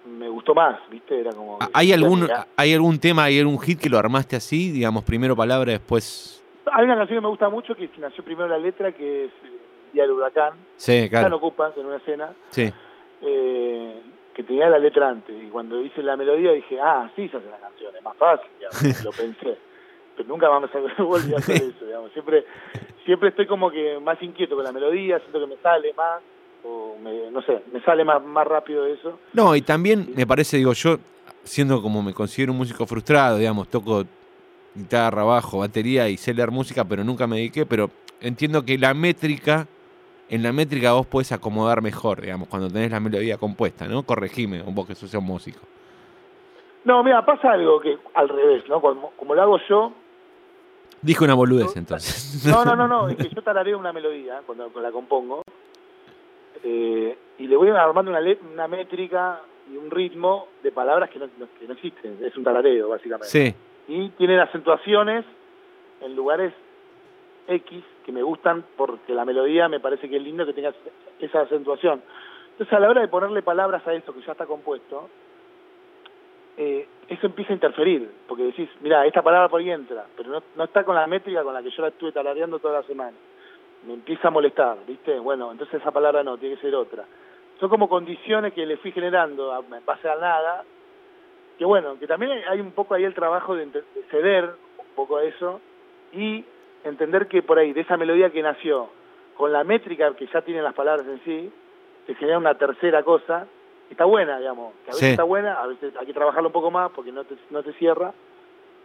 me gustó más, ¿viste? Era como... ¿Hay algún, ¿Hay algún tema, hay algún hit que lo armaste así? Digamos, primero palabra, después. Hay una canción que me gusta mucho, que nació primero la letra, que es eh, Día del Huracán. Sí, claro. lo ocupas en una escena, Sí. Eh, que tenía la letra antes. Y cuando hice la melodía dije, ah, sí se hace la canción, es más fácil, digamos, lo pensé. Pero nunca más me volví a hacer eso, digamos. Siempre, siempre estoy como que más inquieto con la melodía, siento que me sale más, o me, no sé, me sale más, más rápido eso. No, y también me parece, digo, yo, siendo como me considero un músico frustrado, digamos, toco guitarra, bajo, batería y sé leer música, pero nunca me dediqué, pero entiendo que la métrica, en la métrica vos podés acomodar mejor, digamos, cuando tenés la melodía compuesta, ¿no? Corregime, vos que sos un músico. No, mira, pasa algo que al revés, ¿no? Como, como lo hago yo, Dije una boludez entonces. No, no, no, no, es que yo tarareo una melodía cuando, cuando la compongo eh, y le voy armando una, métrica y un ritmo de palabras que no, no- que no existen, es un tarareo básicamente. Sí, Y tienen acentuaciones en lugares X que me gustan porque la melodía me parece que es lindo que tenga esa acentuación. Entonces a la hora de ponerle palabras a eso que ya está compuesto, eh, eso empieza a interferir, porque decís, mira, esta palabra por ahí entra, pero no, no está con la métrica con la que yo la estuve tarareando toda la semana. Me empieza a molestar, ¿viste? Bueno, entonces esa palabra no, tiene que ser otra. Son como condiciones que le fui generando en base a nada, que bueno, que también hay un poco ahí el trabajo de ceder un poco a eso y entender que por ahí, de esa melodía que nació, con la métrica que ya tienen las palabras en sí, se genera una tercera cosa, que está buena, digamos, que a veces Sí. está buena, a veces hay que trabajarlo un poco más porque no te, no te cierra,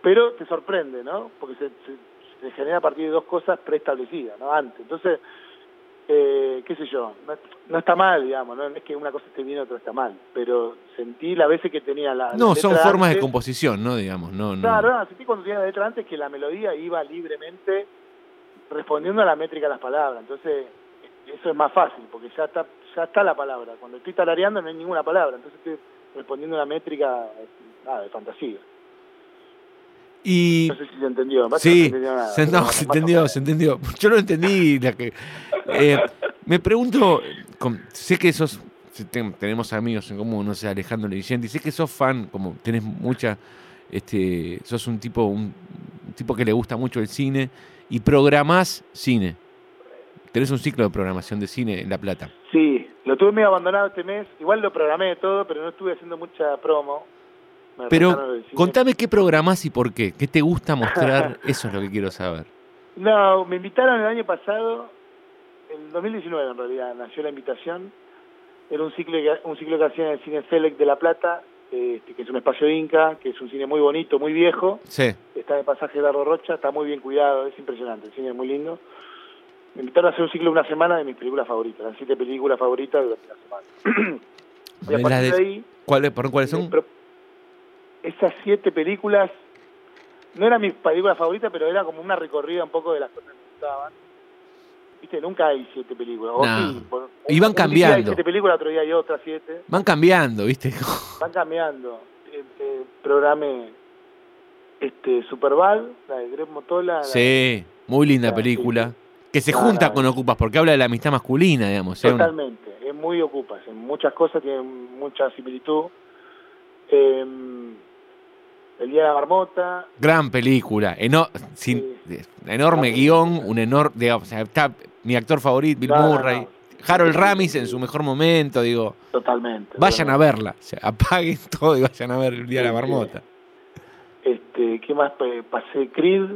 pero te sorprende, ¿no? Porque se, se- se genera a partir de dos cosas preestablecidas, ¿no? Antes. Entonces, eh, qué sé yo, no, no está mal, digamos, ¿no? No es que una cosa esté bien y otra está mal, pero sentí las veces que tenía la... no, la son formas de composición, ¿no? Digamos, no, no. Claro, no, sentí cuando tenía la letra antes que la melodía iba libremente respondiendo a la métrica de las palabras. Entonces, eso es más fácil, porque ya está ya está la palabra. Cuando estoy tarareando no hay ninguna palabra, entonces estoy respondiendo a una métrica nada, de fantasía. Y No sé si se entendió. Sí, no se entendió nada, se, no, entendió, menos. se entendió. Yo lo entendí. La que, eh, me pregunto, con- sé que sos, tenemos amigos en común, no sé, Alejandro Vicente, sé que sos fan, como tenés mucha, este, sos un tipo, un, un tipo que le gusta mucho el cine y programás cine. Tenés un ciclo de programación de cine en La Plata. Sí, lo tuve medio abandonado este mes. Igual lo programé todo, pero no estuve haciendo mucha promo. Me Pero contame qué programás y por qué. ¿Qué te gusta mostrar? Eso es lo que quiero saber. No, me invitaron el año pasado, en 2019 en realidad, nació la invitación. Era un ciclo que, un ciclo que hacían en el Cine Select de La Plata, este, que es un espacio inca, que es un cine muy bonito, muy viejo. Sí. Está en el pasaje de Larro Rocha, está muy bien cuidado, es impresionante, el cine es muy lindo. Me invitaron a hacer un ciclo de una semana de mis películas favoritas, las siete películas favoritas durante la semana. y a partir de- de ahí, ¿Cuáles, ¿cuáles son? pero esas siete películas no eran mis películas favoritas, pero era como una recorrida un poco de las cosas que me gustaban. Viste, nunca hay siete películas. O No. sí, por- Y van un día hay cambiando. siete películas, otro día hay otras siete. Van cambiando, ¿viste? Van cambiando. Eh, eh, programé este, Superbad, la de Greg Motola. la- Sí, muy linda Sí, película. Que se No, junta no, con Ocupas, porque habla de la amistad masculina, digamos. Una- Totalmente, es muy ocupas, en muchas cosas tiene mucha similitud. Em, el Día de la Marmota. Gran película, eno- sin- enorme guion, un enorme, o sea, está mi actor favorito, Bill No, Murray, no. Harold Ramis en su mejor momento, digo, Totalmente. vayan a verla, o sea, apaguen todo y vayan a ver el Día de la. Marmota. Este, ¿Qué más? Pasé Creed,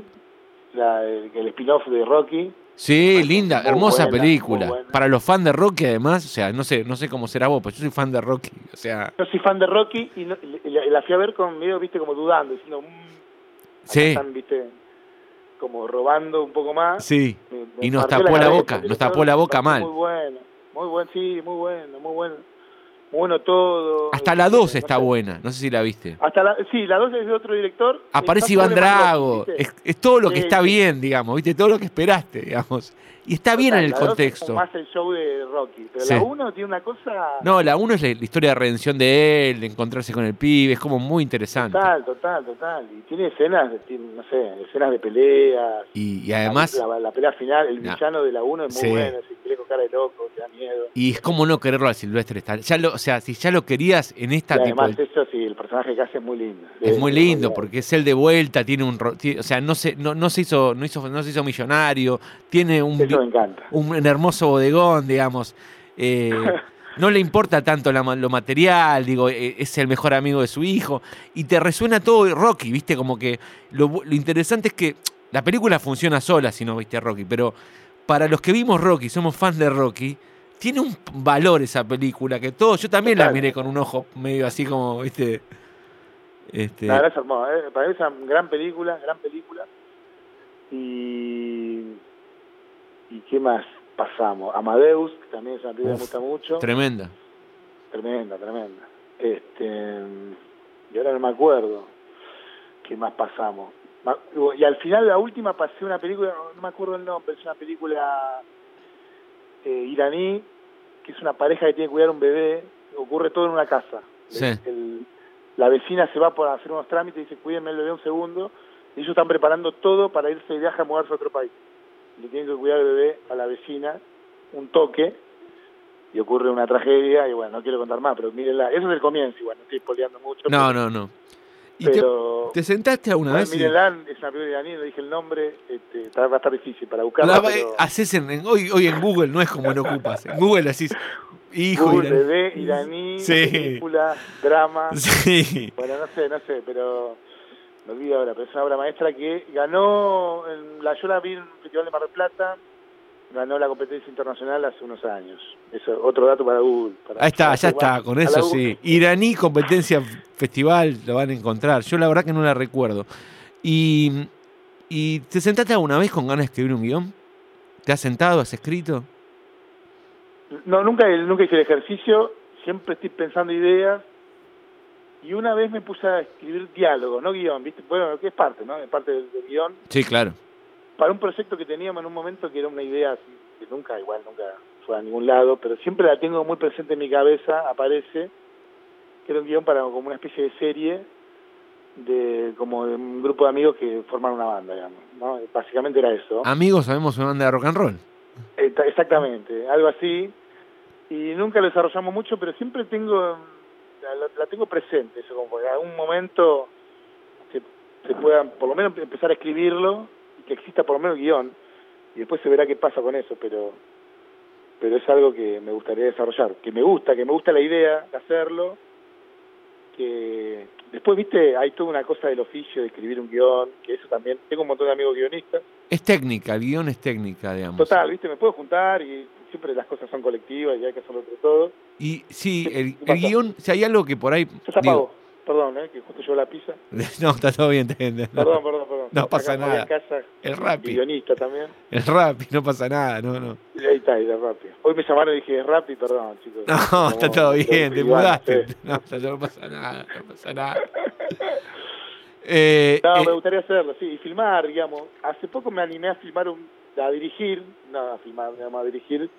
la- el, el spin-off de Rocky. Sí, linda, hermosa buena, película. Para los fans de Rocky, además, o sea, no sé, no sé cómo será vos, pero yo soy fan de Rocky. O sea, Yo soy fan de Rocky y, no- la, fui a ver con medio, viste, como dudando, diciendo, "Mm, acá sí, están, viste, como robando un poco más. sí. Me- me Y nos tapó la boca, nos tapó la boca mal. Muy bueno, muy bueno, sí, muy bueno, muy bueno. Muy bueno todo. Hasta la este, 2 no está buena, no sé si la viste. Hasta la, sí, la 2 es de otro director. Aparece Iván Drago, es, es todo lo que Sí, está sí. bien, digamos, ¿viste? Todo lo que esperaste, digamos. Y está bien en el La es contexto. como más el show de Rocky, pero Sí. la 1 tiene una cosa No, la 1 es la, la historia de redención de él, de encontrarse con el pibe, es como muy interesante. total, total, total. Y tiene escenas, de- tiene, no sé, escenas de peleas. Y, y además, La, la pelea final, el No. villano de la 1 es muy Sí. bueno, ese que con cara de loco, te da miedo. y es como no quererlo al Silvestre Stallone. Ya lo, o sea, si ya lo querías en esta Y tipo además eso sí, el personaje que hace es muy lindo. Es muy lindo muy porque es él de vuelta, tiene un, ro- ti- o sea, no se, no, no se hizo, no hizo, no se hizo millonario, tiene un, Eso me encanta. un, un hermoso bodegón, digamos. eh, no le importa tanto la lo material, digo, eh, es el mejor amigo de su hijo. Y te resuena todo Rocky, ¿viste? Como que lo, interesante es que la película funciona sola si no viste a Rocky, pero para los que vimos Rocky, somos fans de Rocky, tiene un valor esa película que todos, yo también la miré con un ojo medio así como, ¿viste? Este, La verdad es hermosa, ¿eh? para mí es una gran película, gran película. Y. ¿Y qué más pasamos? Amadeus, que también es una película que me gusta mucho. tremenda. Tremenda, tremenda. Este, y ahora no me acuerdo qué más pasamos. Y al final, la última, pasé una película, no me acuerdo el nombre, es una película eh, iraní, que es una pareja que tiene que cuidar un bebé, ocurre todo en una casa. Sí. El- la vecina se va por hacer unos trámites y dice, cuídenme el bebé un segundo, y ellos están preparando todo para irse de viaje a mudarse a otro país. Le tienen que cuidar el bebé a la vecina, un toque, y ocurre una tragedia, y bueno, no quiero contar más, pero mírenla, eso es el comienzo, igual, no estoy spoileando mucho. No, pero- no, no. ¿Y te, pero, te sentaste alguna bueno, vez? mírenla, es una película iraní, no dije el nombre, este, va a estar difícil para buscarla, pero haces en, en- hoy, hoy en Google no es como en Ocupas. En Google decís, hijo. Google, iraní. bebé, iraní, Sí. película, drama, Sí. Bueno, no sé, no sé, pero me olvido ahora, pero es una obra maestra que ganó, en la, yo la vi en el Festival de Mar del Plata, ganó la competencia internacional hace unos años. Eso, otro dato para Google. para- Ahí está, ya está, con eso sí. Iraní, competencia festival, lo van a encontrar. Yo la verdad que no la recuerdo. Y, ¿Y te sentaste alguna vez con ganas de escribir un guion? ¿Te has sentado, has escrito? No, nunca, nunca hice el ejercicio, siempre estoy pensando ideas. Y una vez me puse a escribir diálogos, no guion, ¿viste? Bueno, que es parte, ¿no? Es parte del, del guion. Sí, claro. Para un proyecto que teníamos en un momento que era una idea así, que nunca, igual, nunca fue a ningún lado, pero siempre la tengo muy presente en mi cabeza, aparece, que era un guion para como una especie de serie de como de un grupo de amigos que forman una banda, digamos, ¿no? Básicamente era eso. Amigos, sabemos una banda de rock and roll. Exactamente, algo así. Y nunca lo desarrollamos mucho, pero siempre tengo, la, la tengo presente, eso como que en algún momento se, se pueda por lo menos empezar a escribirlo y que exista por lo menos guion y después se verá qué pasa con eso, pero pero es algo que me gustaría desarrollar, que me gusta, que me gusta la idea de hacerlo, que después, viste, hay toda una cosa del oficio de escribir un guion, que eso también, tengo un montón de amigos guionistas, Es técnica, el guion es técnica, digamos. Total, viste, me puedo juntar y siempre las cosas son colectivas y hay que hacerlo entre todos. Y sí, el, ¿Qué el guion, si hay algo que por ahí... Se apagó, perdón, eh, que justo llevo la pizza. no, está todo bien, bien. No, Perdón, perdón, perdón. No pasa nada. Casa, El Rappi. guionista también. El rap, no pasa nada, no, no. Y ahí está, está Rappi. Hoy me llamaron y dije, Rappi, perdón, chicos. No, Como- está todo bien, te mudaste. sí. No, no, no pasa nada, no pasa nada. Eh, No, eh, me gustaría hacerlo, sí, y filmar, digamos. Hace poco me animé a filmar, un, a dirigir, no a filmar, a dirigir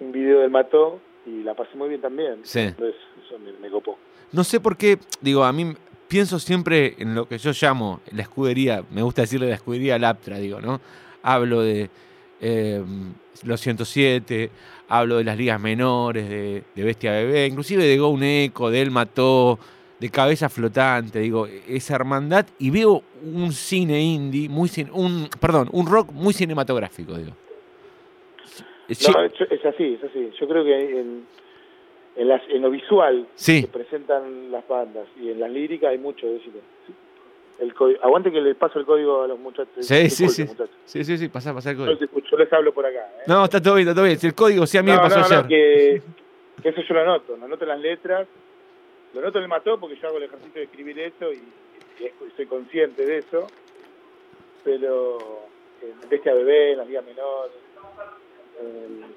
un video del Mató y la pasé muy bien también. Sí. Entonces, eso me, me copó. no sé por qué, digo, a mí pienso siempre en lo que yo llamo la escudería, me gusta decirle la escudería Laptra, digo, ¿no? Hablo de eh, los 107, hablo de las ligas menores, de, de Bestia Bebé, inclusive de Go Eco, de Él Mató, de cabeza flotante, digo, esa hermandad, y veo un cine indie, muy un, perdón, un rock muy cinematográfico, digo. No, es, así, es así. Yo creo que en, en, las, en lo visual Sí. presentan las bandas y en las líricas hay mucho de. El aguante que le paso el código a los muchachos. sí, sí, sí, muchachos. sí, sí, sí, pasá el código. yo les hablo por acá. ¿eh? No, está todo bien, está todo bien. Si el código, sí, a mí me pasó no, ayer. que, que eso yo lo anoto, anoto las letras, lo anoto en el mató porque yo hago el ejercicio de escribir eso y, y soy consciente de eso, pero en Bestia Bebé, en la Liga Menor, en-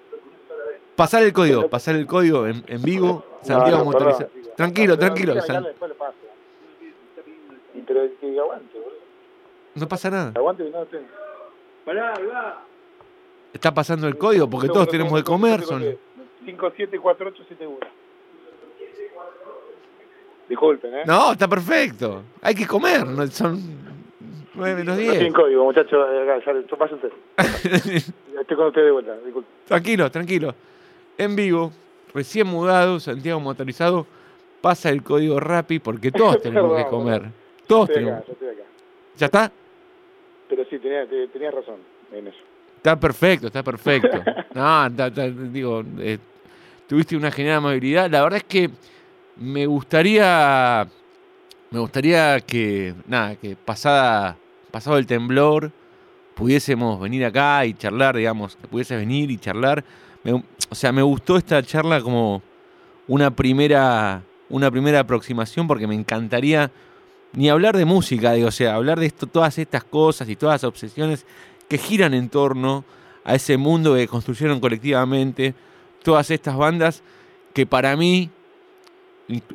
Pasar el código, pasar el código en, en vivo, Santiago No, no, perdón, chicos. Tranquilo, No, pero tranquilo. dígame, San- dale, después lo paso. Y, pero que aguante, boludo. No pasa nada. Aguante que no tengo. Pará, va. Está pasando el código porque todos tenemos que comer. Son... 574871. Disculpen, ¿eh? No, está perfecto. Hay que comer. no- Son 9 menos No 10. tienen código, muchachos. Ya, pásense. Estoy con ustedes de vuelta, disculpen. tranquilo, tranquilo. En vivo, recién mudado, Santiago Motorizado, pasa el código Rappi porque todos tenemos que comer. Todos Estoy tenemos. acá, yo estoy acá. ¿Ya está? Pero sí, tenía- te- tenías razón en eso. Está perfecto, está perfecto. No, está- está- digo, eh, tuviste una genial amabilidad. La verdad es que me gustaría, me gustaría que, nada, que pasada, pasado el temblor, pudiésemos venir acá y charlar, digamos, que pudieses venir y charlar. O sea, me gustó esta charla como una primera, una primera aproximación porque me encantaría ni hablar de música, digo, o sea, hablar de esto, todas estas cosas y todas las obsesiones que giran en torno a ese mundo que construyeron colectivamente todas estas bandas que para mí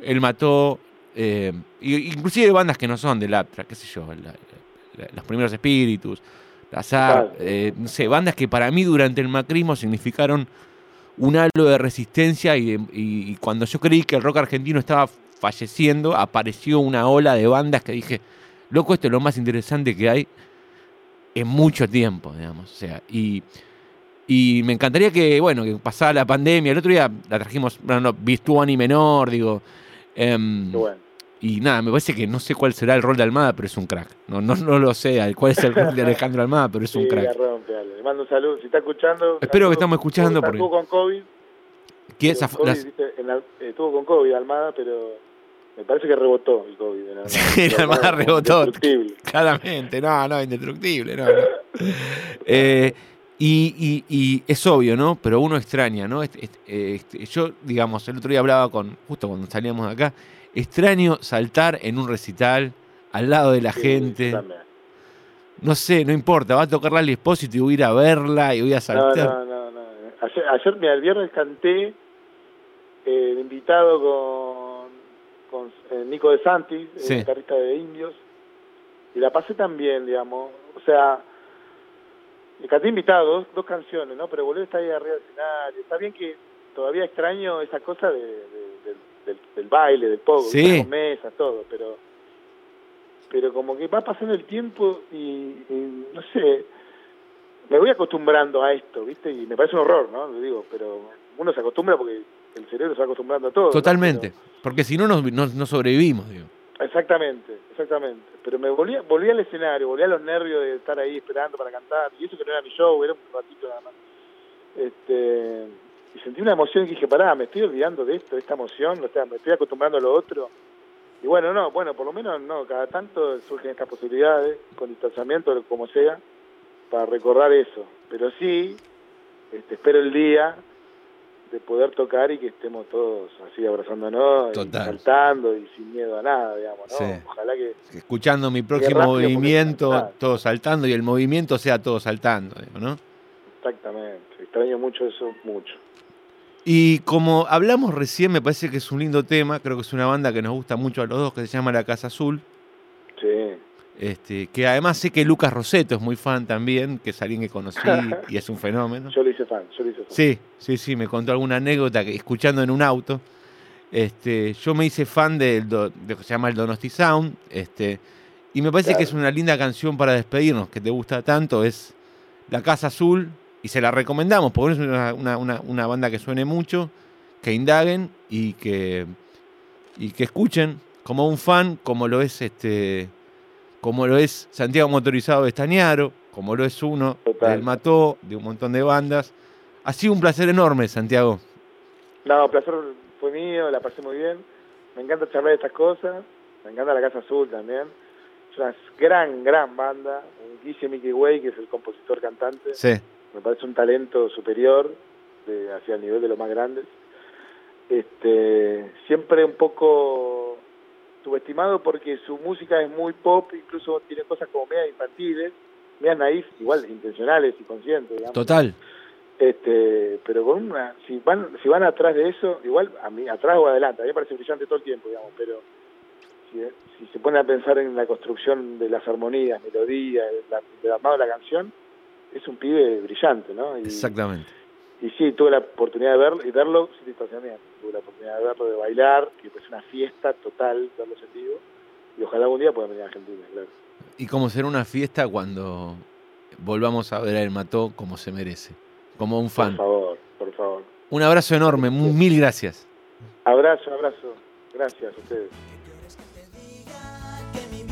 él mató eh, inclusive bandas que no son del Aptra, qué sé yo, la- la- los primeros espíritus, las Claro. eh, no sé, bandas que para mí durante el macrismo significaron un halo de resistencia y- y cuando yo creí que el rock argentino estaba falleciendo, apareció una ola de bandas que dije, loco, esto es lo más interesante que hay en mucho tiempo, digamos. O sea, y, y me encantaría que, bueno, que pasara la pandemia. El otro día la trajimos, bueno, no, Bistuani menor, digo. em, Qué bueno. y nada, me parece que no sé cuál será el rol de Almada, pero es un crack. No, no, no lo sé cuál es el rol de Alejandro Almada, pero es un Sí, crack. rompe. Le mando un saludo. Si está escuchando. Espero que estamos escuchando porque... Estuvo con COVID. Las- viste, la- eh, estuvo con COVID Almada, pero me parece que rebotó el COVID. en Almada. Sí, el Almada rebotó. indestructible. Claramente, no, no, indestructible, no. no. Eh, y, y- y es obvio, ¿no? Pero uno extraña, ¿no? Este- este- este, yo, digamos, el otro día hablaba con, justo cuando salíamos de acá, extraño saltar en un recital al lado de la Sí, gente. también. No sé, no importa, va a tocar Lali Espósito y voy a ir a verla y voy a No, saltar. no, no, no. Ayer, ayer mira, el viernes canté eh, invitado con, con eh, Nico de Santis, el Sí. guitarrista de Indios, y la pasé también, digamos. O sea, le canté invitado dos, dos canciones, ¿no? Pero volver a estar ahí arriba del escenario. Está bien que todavía extraño esa cosa de, de- del, del- del baile, del pogo, Sí. con mesas, todo, pero pero como que va pasando el tiempo y, y no sé, me voy acostumbrando a esto, ¿viste? Y me parece un horror, ¿no? Lo digo, pero uno se acostumbra porque el cerebro se va acostumbrando a todo. ¿no? Totalmente, porque si no, no, no- no sobrevivimos, digo. Exactamente, exactamente. Pero me volví, volví al escenario, volví a los nervios de estar ahí esperando para cantar. Y eso que no era mi show, era un ratito nada más. Este, y sentí una emoción y dije, pará, me estoy olvidando de esto, de esta emoción, o sea, me estoy acostumbrando a lo otro. Y bueno, no, bueno, por lo menos no, cada tanto surgen estas posibilidades, con distanciamiento, como sea, para recordar eso. Pero sí, este, espero el día de poder tocar y que estemos todos así abrazándonos, y saltando y sin miedo a nada, digamos, ¿no? Sí. Ojalá que... Escuchando mi próximo movimiento, todo saltando y el movimiento sea todo saltando, digo, ¿no? Exactamente, extraño mucho eso, mucho. Y como hablamos recién, me parece que es un lindo tema, creo que es una banda que nos gusta mucho a los dos, que se llama La Casa Azul, Sí, este, que además sé que Lucas Roseto es muy fan también, que es alguien que conocí y es un fenómeno. yo lo hice fan, yo lo hice fan. Sí, sí, sí, me contó alguna anécdota que escuchando en un auto. Este, yo me hice fan del de lo que se llama el Donosti Sound, este, y me parece que es una linda canción para despedirnos, que te gusta tanto, es La Casa Azul, y se la recomendamos, porque es una, una- una- una banda que suene mucho, que indaguen y que, y que escuchen, como un fan, como lo es este, como lo es Santiago Motorizado de Estañaro, como lo es uno Total. del Mató, de un montón de bandas. Ha sido un placer enorme, Santiago. No, placer fue mío, la pasé muy bien. Me encanta charlar de estas cosas. Me encanta la Casa Azul también. Es una gran, gran banda. Guille Mickey Way, que es el compositor cantante. Sí. Me parece un talento superior de, hacia el nivel de los más grandes. Este, siempre un poco subestimado porque su música es muy pop, incluso tiene cosas como media infantiles, media naif, igual intencionales y conscientes, digamos. Total. Este, pero con una, si van, si van atrás de eso, igual a mí, atrás o adelante, a mí me parece brillante todo el tiempo, digamos, pero si, si se pone a pensar en la construcción de las armonías, melodías, la- del armado de la canción, es un pibe brillante, ¿no? Y, Exactamente. Y sí, tuve la oportunidad de verlo, y verlo sin distanciamiento, tuve la oportunidad de verlo, de bailar, que es una fiesta total, verlo en vivo, y ojalá algún día puedan venir a Argentina, claro. Y como será una fiesta cuando volvamos a ver a El Mató como se merece, como un Por fan. favor, por favor. Un abrazo enorme, mu- mil gracias. Abrazo, abrazo. Gracias a ustedes. que mi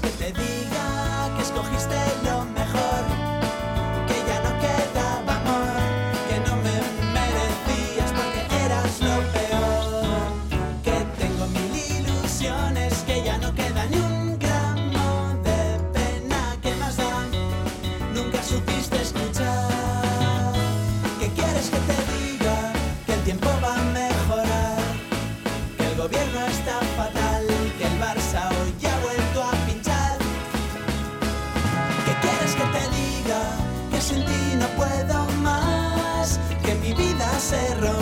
que te diga? Que mi vida se rompió